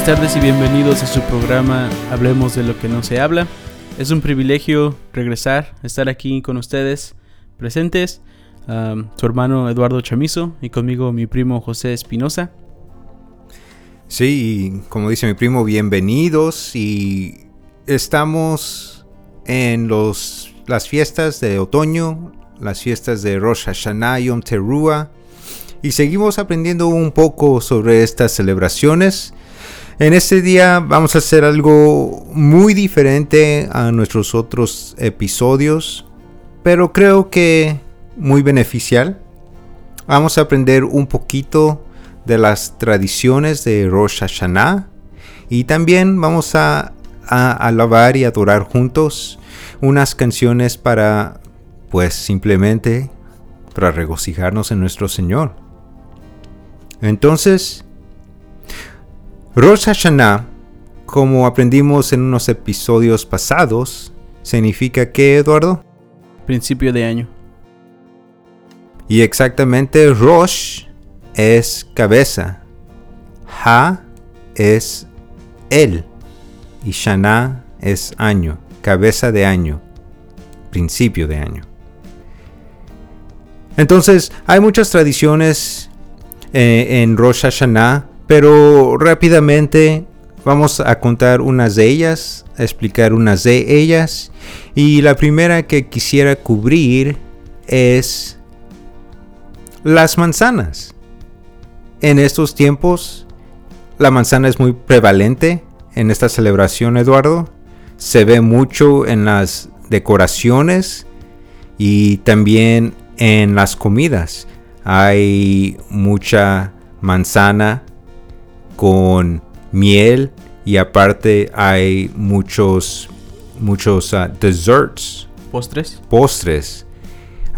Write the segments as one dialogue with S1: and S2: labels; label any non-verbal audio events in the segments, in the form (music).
S1: buenas tardes y bienvenidos a su programa Hablemos de lo que no se habla. Es un privilegio regresar, estar aquí con ustedes presentes. Su hermano Eduardo Chamizo y conmigo mi primo José Espinosa.
S2: Sí, como dice mi primo, bienvenidos y estamos en los, las fiestas de otoño, las fiestas de Rosh Hashanah Yom Teruah y seguimos aprendiendo un poco sobre estas celebraciones. En este día vamos a hacer algo muy diferente a nuestros otros episodios, pero creo que muy beneficial. Vamos a aprender un poquito de las tradiciones de Rosh Hashanah y también vamos a, alabar y adorar juntos unas canciones para, pues simplemente, para regocijarnos en nuestro Señor. Entonces, Rosh Hashanah, como aprendimos en unos episodios pasados, significa que, Eduardo?
S1: Principio de año.
S2: Y exactamente Rosh es cabeza, Ha es él y Shana es año, cabeza de año, principio de año. Entonces, hay muchas tradiciones eh, en Rosh Hashanah, pero rápidamente vamos a contar unas de ellas, a explicar unas de ellas. Y la primera que quisiera cubrir es las manzanas. En estos tiempos, la manzana es muy prevalente en esta celebración, Eduardo. Se ve mucho en las decoraciones y también en las comidas. Hay mucha manzana con miel y aparte hay muchos muchos uh, desserts.
S1: Postres
S2: postres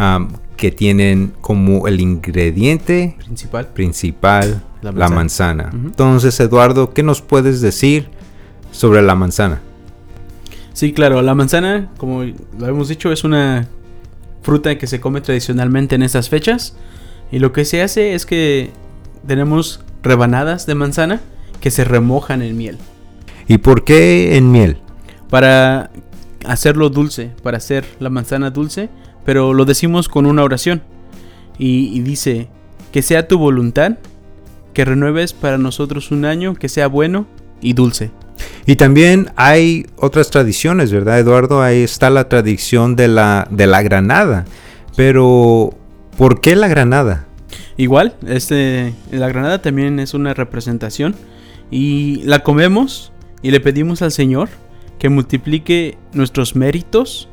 S2: um, que tienen como el ingrediente
S1: principal.
S2: principal la manzana, entonces Eduardo qué nos puedes decir sobre la manzana
S1: sí claro la manzana como lo hemos dicho es una fruta que se come tradicionalmente en estas fechas. Y lo que se hace es que tenemos rebanadas de manzana que se remojan en miel.
S2: ¿Y por qué en miel?
S1: Para hacerlo dulce, para hacer la manzana dulce, pero lo decimos con una oración. Y, dice, que sea tu voluntad, que renueves para nosotros un año, que sea bueno y dulce.
S2: Y también hay otras tradiciones, ¿verdad, Eduardo? Ahí está la tradición de la, de la granada. Pero ¿Por qué la granada?
S1: Igual, este, la granada también es una representación y la comemos y le pedimos al Señor que multiplique nuestros méritos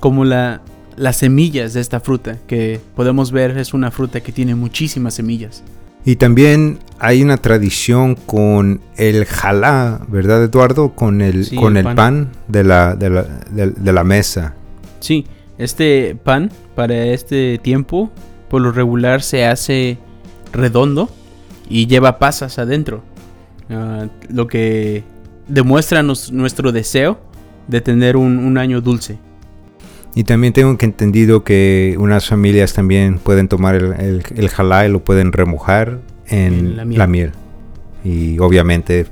S1: como la, las semillas de esta fruta, que podemos ver es una fruta que tiene muchísimas semillas.
S2: Y también hay una tradición con el jalá, ¿verdad Eduardo? Con el, con el, pan, de, la, de, la, de la mesa.
S1: Sí, este pan para este tiempo por lo regular se hace redondo y lleva pasas adentro. Ah, lo que demuestra nuestro deseo de tener un, año dulce.
S2: Y también tengo que entendido que unas familias también pueden tomar el, el, jalá y lo pueden remojar en, la, miel. Y obviamente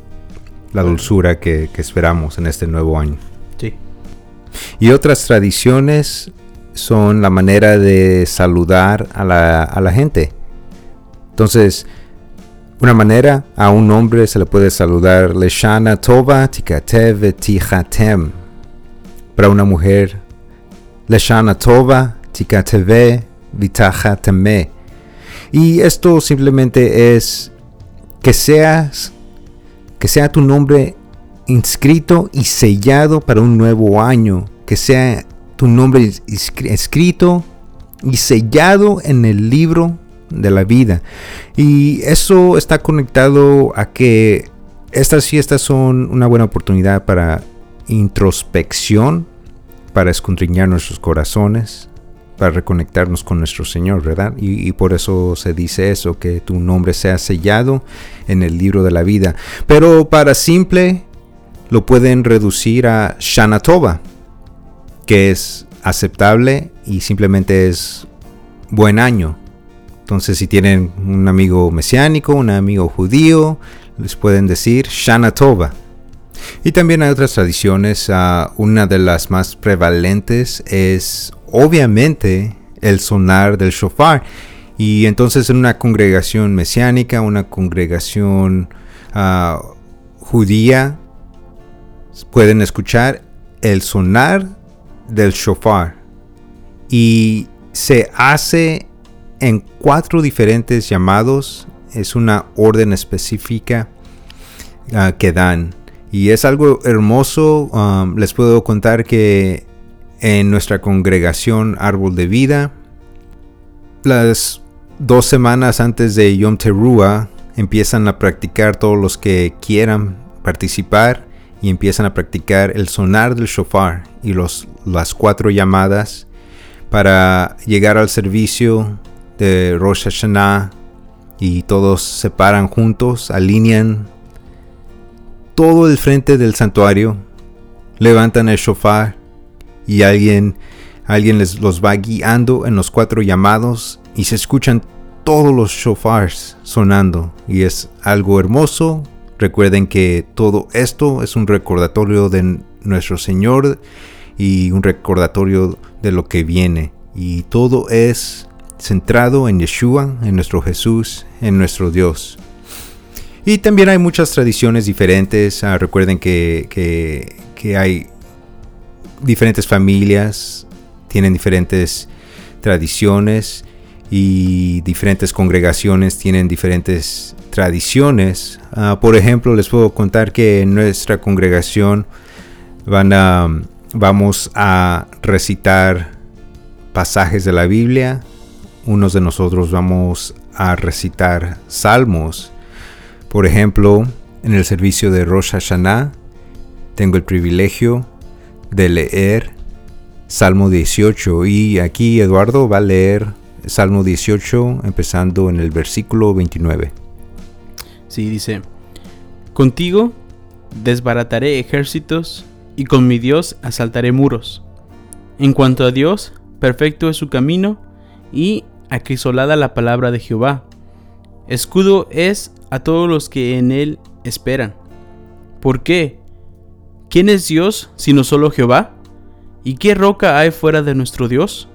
S2: la dulzura que, que esperamos en este nuevo año.
S1: Sí.
S2: Y otras tradiciones son la manera de saludar a la, a la gente. Entonces, una manera a un hombre se le puede saludar Leshana Tova Tikatev Tichatem. Para una mujer, Leshana Tova Tikateve Vitachateme. Y esto simplemente es que seas, que sea tu nombre inscrito y sellado para un nuevo año, que sea tu nombre escrito y sellado en el libro de la vida. Y eso está conectado a que estas fiestas son una buena oportunidad para introspección, para escondriñar nuestros corazones, para reconectarnos con nuestro Señor, ¿verdad? Y, por eso se dice eso, que tu nombre sea sellado en el libro de la vida. Pero para simple, lo pueden reducir a Shanatoba, que es aceptable y simplemente es buen año. Entonces si tienen un amigo mesiánico, un amigo judío, les pueden decir Shana Tova. Y también hay otras tradiciones. Ah, una de las más prevalentes es obviamente el sonar del shofar. Y entonces en una congregación mesiánica, una congregación ah, judía, pueden escuchar el sonar del shofar. Y se hace en cuatro diferentes llamados. Es una orden específica ah, que dan. Y es algo hermoso. Um, les puedo contar que en nuestra congregación Árbol de Vida, las dos semanas antes de Yom Teruah empiezan a practicar todos los que quieran participar y empiezan a practicar el sonar del shofar y los, las cuatro llamadas para llegar al servicio de Rosh Hashanah y todos se paran juntos, alinean todo el frente del santuario, levantan el shofar y alguien, alguien les los va guiando en los cuatro llamados y se escuchan todos los shofars sonando y es algo hermoso. Recuerden que todo esto es un recordatorio de nuestro Señor y un recordatorio de lo que viene. Y todo es centrado en Yeshua, en nuestro Jesús, en nuestro Dios. Y también hay muchas tradiciones diferentes. Ah, recuerden que, que, hay diferentes familias, tienen diferentes tradiciones y diferentes congregaciones tienen diferentes tradiciones. Ah, por ejemplo, les puedo contar que en nuestra congregación van a, vamos a recitar pasajes de la Biblia. Unos de nosotros vamos a recitar salmos por ejemplo, en el servicio de Rosh Hashanah tengo el privilegio de leer Salmo 18 y aquí Eduardo va a leer Salmo 18 empezando en el versículo 29.
S3: Sí, dice, Contigo desbarataré ejércitos y con mi Dios asaltaré muros. En cuanto a Dios, perfecto es su camino y acrisolada la palabra de Jehová. Escudo es a todos los que en él esperan. ¿Por qué? ¿Quién es Dios sino solo Jehová? ¿Y qué roca hay fuera de nuestro Dios?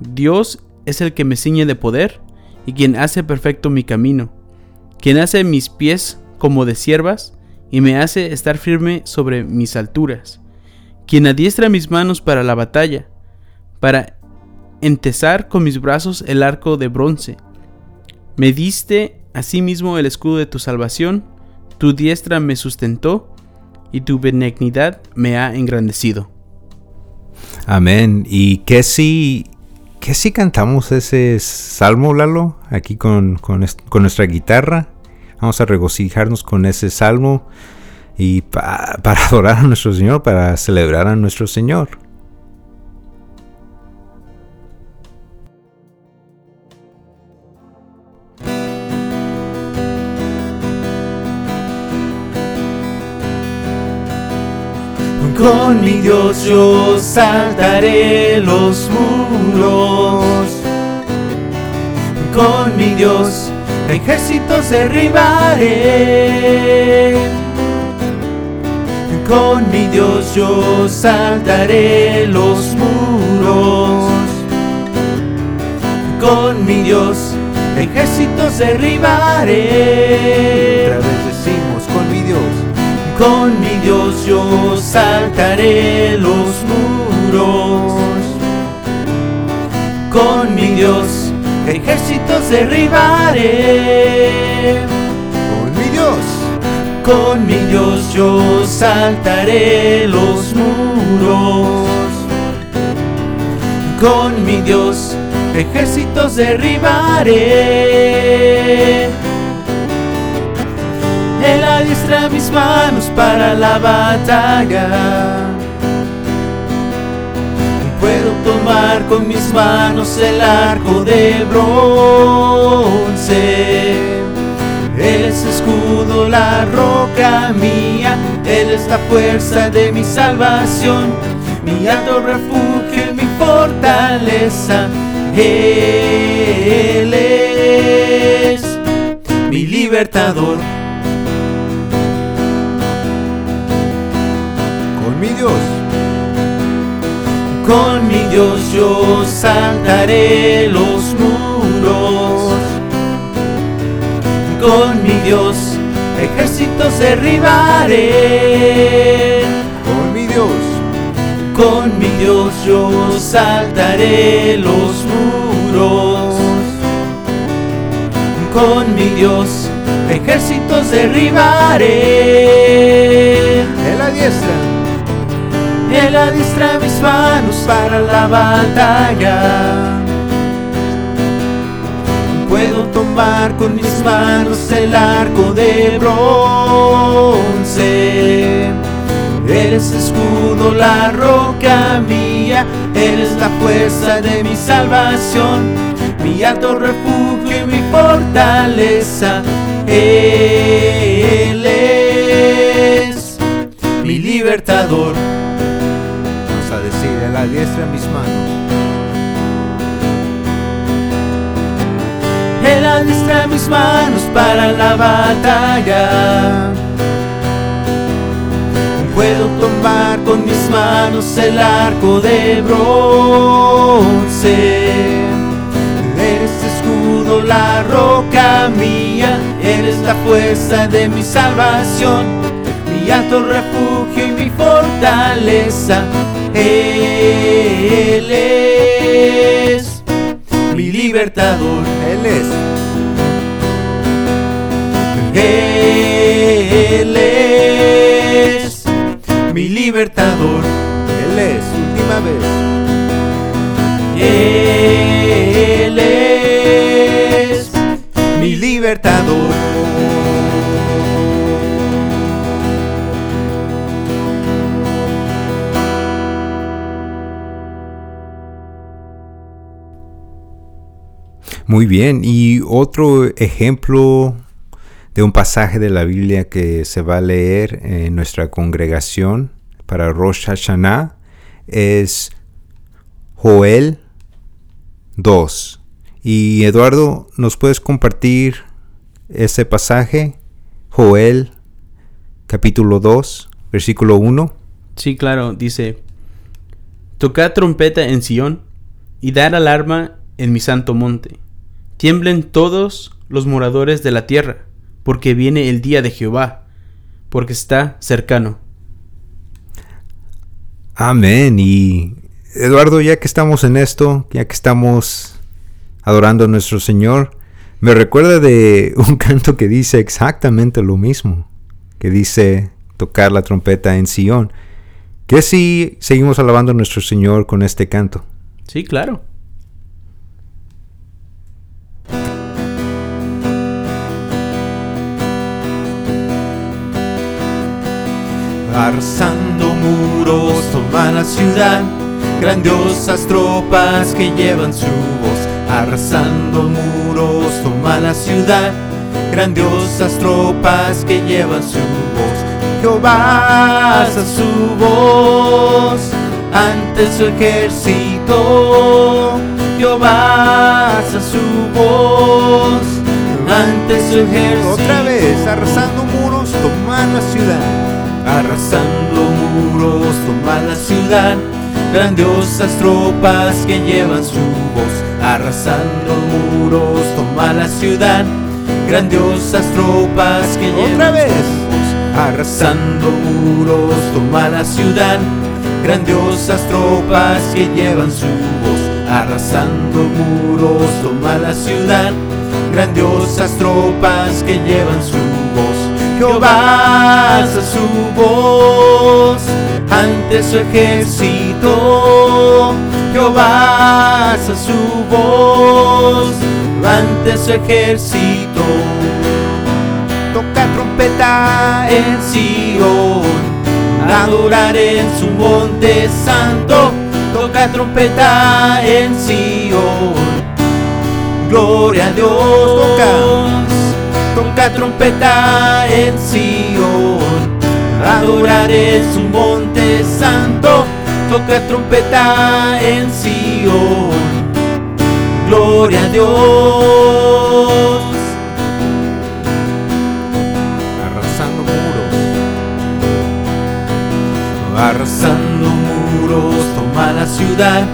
S3: Dios es el que me ciñe de poder y quien hace perfecto mi camino, quien hace mis pies como de siervas y me hace estar firme sobre mis alturas, quien adiestra mis manos para la batalla, para entesar con mis brazos el arco de bronce. Me diste Asimismo el escudo de tu salvación, tu diestra me sustentó y tu benignidad me ha engrandecido.
S2: Amén. ¿Y qué si, qué si cantamos ese salmo, Lalo, aquí con, con, nuestra guitarra? Vamos a regocijarnos con ese salmo y para adorar a nuestro Señor, para celebrar a nuestro Señor.
S1: Con mi Dios yo saltaré los muros. Con mi Dios ejércitos derribaré. Con mi Dios yo saltaré los muros. Con mi Dios ejércitos derribaré.
S2: Con mi Dios
S1: yo saltaré los muros. Con mi Dios ejércitos derribaré.
S2: Con mi Dios.
S1: Con mi Dios yo saltaré los muros. Con mi Dios ejércitos derribaré. Él adiestra mis manos para la batalla. Puedo tomar con mis manos el arco de bronce. Él es escudo, la roca mía. Él es la fuerza de mi salvación. Mi alto refugio y mi fortaleza. Él es mi libertador Dios yo saltaré los muros. Con mi Dios ejércitos derribaré.
S2: Con mi Dios.
S1: Con mi Dios yo saltaré los muros. Con mi Dios ejércitos derribaré.
S2: En la diestra.
S1: Él adiestra mis manos para la batalla. Puedo tomar con mis manos el arco de bronce. Eres escudo, la roca mía, eres la fuerza de mi salvación, mi alto refugio y mi fortaleza. Él es mi libertador.
S2: Vamos a decir, en la diestra mis manos.
S1: Él adiestra mis manos para la batalla. Puedo tomar con mis manos el arco de bronce. Eres escudo, la roca mía, eres la fuerza de mi salvación, mi alto refugio y mi fortaleza. Él es mi libertador.
S2: Él es.
S1: Él es mi libertador.
S2: Él es. Última vez.
S1: Él es mi libertador.
S2: Muy bien. Y otro ejemplo de un pasaje de la Biblia que se va a leer en nuestra congregación para Rosh Hashanah es Joel 2. Y Eduardo, ¿nos puedes compartir ese pasaje? Joel capítulo 2, versículo 1.
S3: Sí, claro, dice, Tocad trompeta en Sión y dar alarma en mi santo monte. Tiemblen todos los moradores de la tierra, porque viene el día de Jehová, porque está cercano.
S2: Amén. Y Eduardo, ya que estamos en esto, ya que estamos adorando a nuestro Señor, me recuerda de (laughs) un canto que dice exactamente lo mismo, que dice tocar la trompeta en Sion. ¿Qué si seguimos alabando a nuestro Señor con este canto?
S3: Sí, claro.
S1: Arrasando muros, toma la ciudad, grandiosas tropas que llevan su voz. Arrasando muros, toma la ciudad, grandiosas tropas que llevan su voz. Jehová alza su voz ante su ejército. Jehová alza su voz ante su ejército.
S2: Otra vez, arrasando muros, toma la ciudad.
S1: Arrasando muros, toma la ciudad, grandiosas tropas que llevan su voz. Arrasando muros, toma la ciudad, grandiosas tropas que llevan
S2: Otra vez.
S1: su voz. Arrasando muros, toma la ciudad, grandiosas tropas que llevan su voz. Arrasando muros, toma la ciudad, grandiosas tropas que llevan su voz. Jehová alza su voz ante su ejército. Jehová alza su voz ante su ejército. Toca trompeta en Sion, adorar en su monte santo. Toca trompeta en Sion, gloria a Dios.
S2: Toca.
S1: Toca trompeta en Sion, adorar en su monte santo. Toca trompeta en Sion, gloria a Dios.
S2: Arrasando muros.
S1: Arrasando muros, toma la ciudad,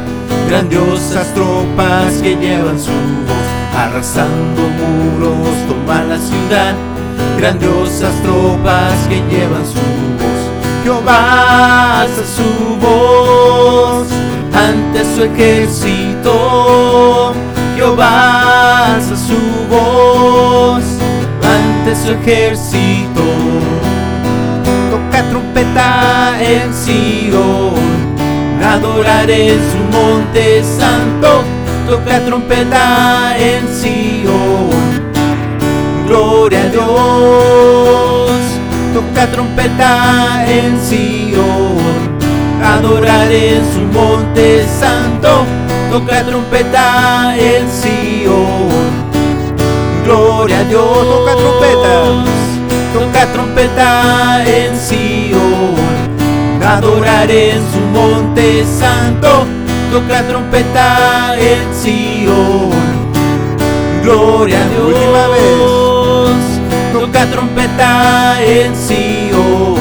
S1: Grandiosas tropas que llevan su voz, arrasando muros, toman la ciudad. Grandiosas tropas que llevan su voz, Jehová alza su voz ante su ejército. Jehová alza su voz ante su ejército. Toca trompeta en Sion adorar en su monte santo, toca trompeta en Sion. Gloria a Dios, toca trompeta en Sion. Adorar en su monte santo, toca trompeta en Sion. Gloria a Dios, toca trompeta, toca trompeta en Sion adorar en su monte santo, toca trompeta en Sion. Gloria a Dios. Última vez. Toca trompeta en Sion.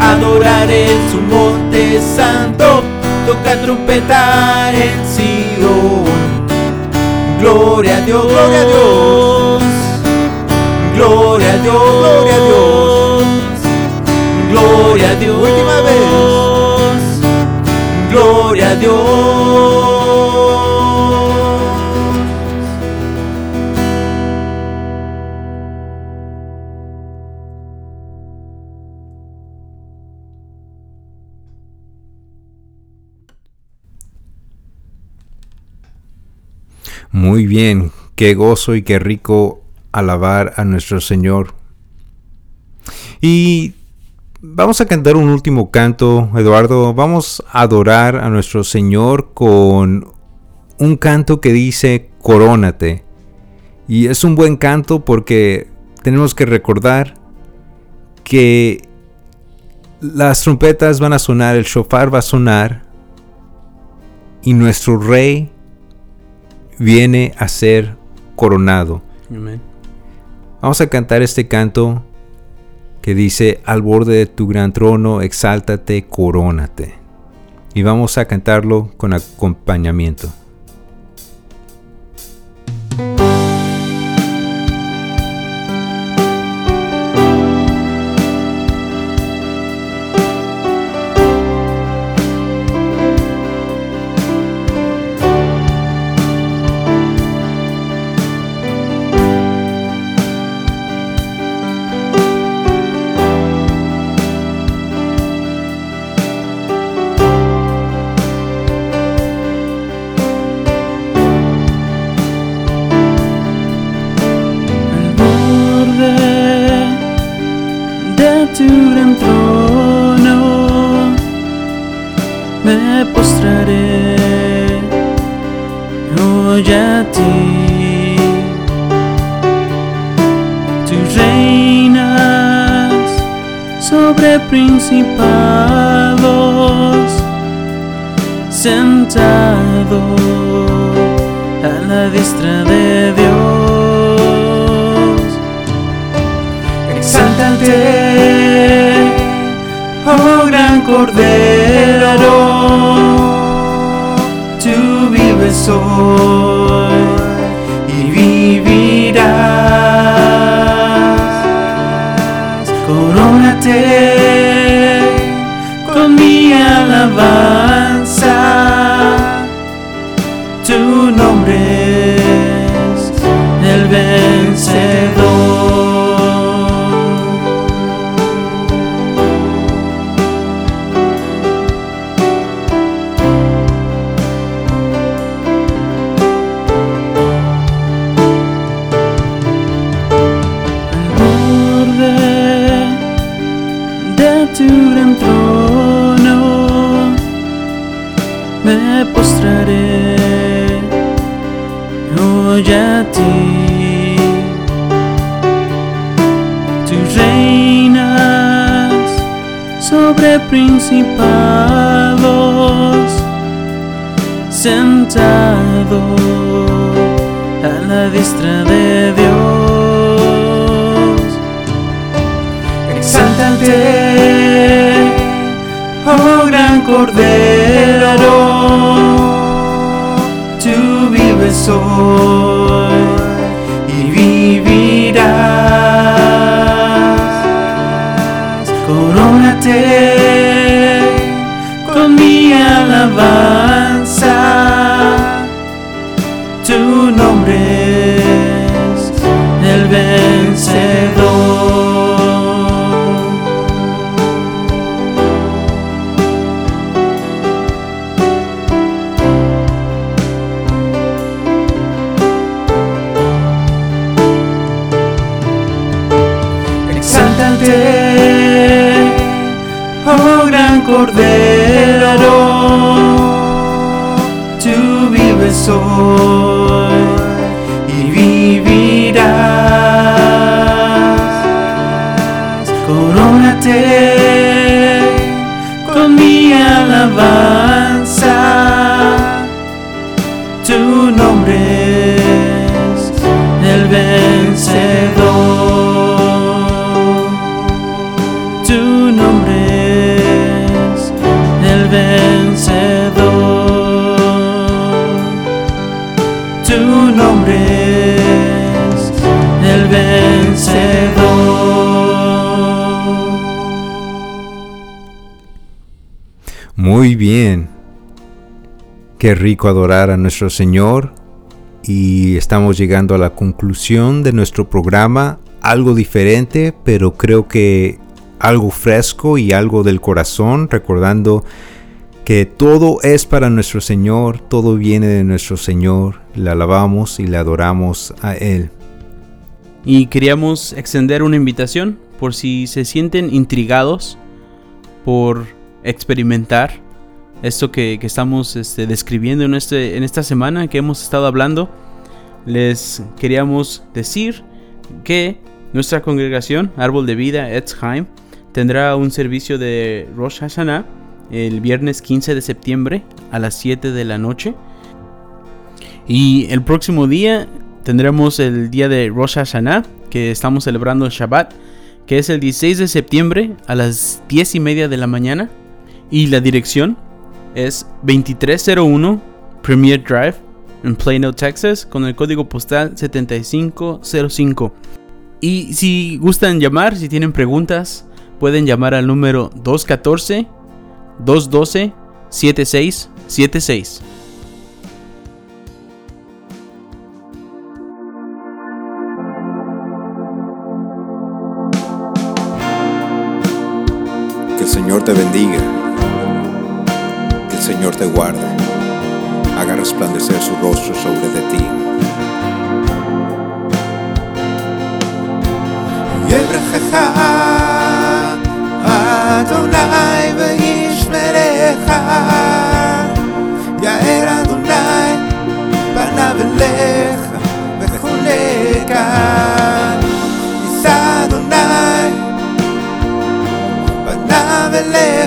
S1: Adorar en su monte santo, toca trompeta en Sion. Gloria a Dios. Gloria a Dios. Gloria a Dios. Gloria a Dios. Gloria a Dios. Última vez.
S2: Muy bien, qué gozo y qué rico alabar a nuestro Señor. Y Vamos a cantar un último canto, Eduardo. Vamos a adorar a nuestro Señor con un canto que dice Corónate. Y es un buen canto porque tenemos que recordar que las trompetas van a sonar, el shofar va a sonar y nuestro rey viene a ser coronado. Vamos a cantar este canto que dice, al borde de tu gran trono, exáltate, corónate. Y vamos a cantarlo con acompañamiento.
S3: Principados, sentado a la diestra de Dios. Exáltate, oh gran Cordero, tú vives hoy principados, sentado a la diestra de Dios. Exáltate, oh gran Cordero,
S1: hoy
S2: Qué rico adorar a nuestro Señor. Y estamos llegando a la conclusión de nuestro programa. Algo diferente, pero creo que algo fresco y algo del corazón, recordando que todo es para nuestro Señor, todo viene de nuestro Señor, le alabamos y le adoramos a Él.
S3: Y queríamos extender una invitación por si se sienten intrigados por experimentar esto que, que estamos este, describiendo en, este, en esta semana que hemos estado hablando. Les queríamos decir que nuestra congregación, Árbol de Vida, Etzheim, tendrá un servicio de Rosh Hashanah el viernes 15 de septiembre a las 7 de la noche. Y el próximo día tendremos el día de Rosh Hashanah, que estamos celebrando el Shabbat, que es el 16 de septiembre a las 10 y media de la mañana. Y la dirección es 2301 Premier Drive en Plano, Texas, con el código postal 7505. Y si gustan llamar, si tienen preguntas, pueden llamar al número 214 212 7676.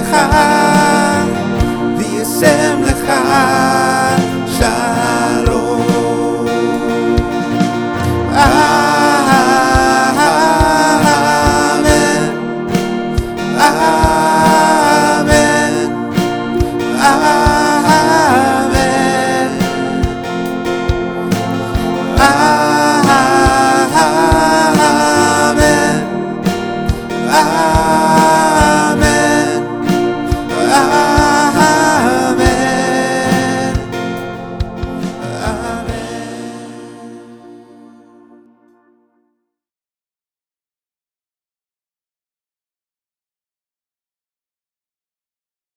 S1: 海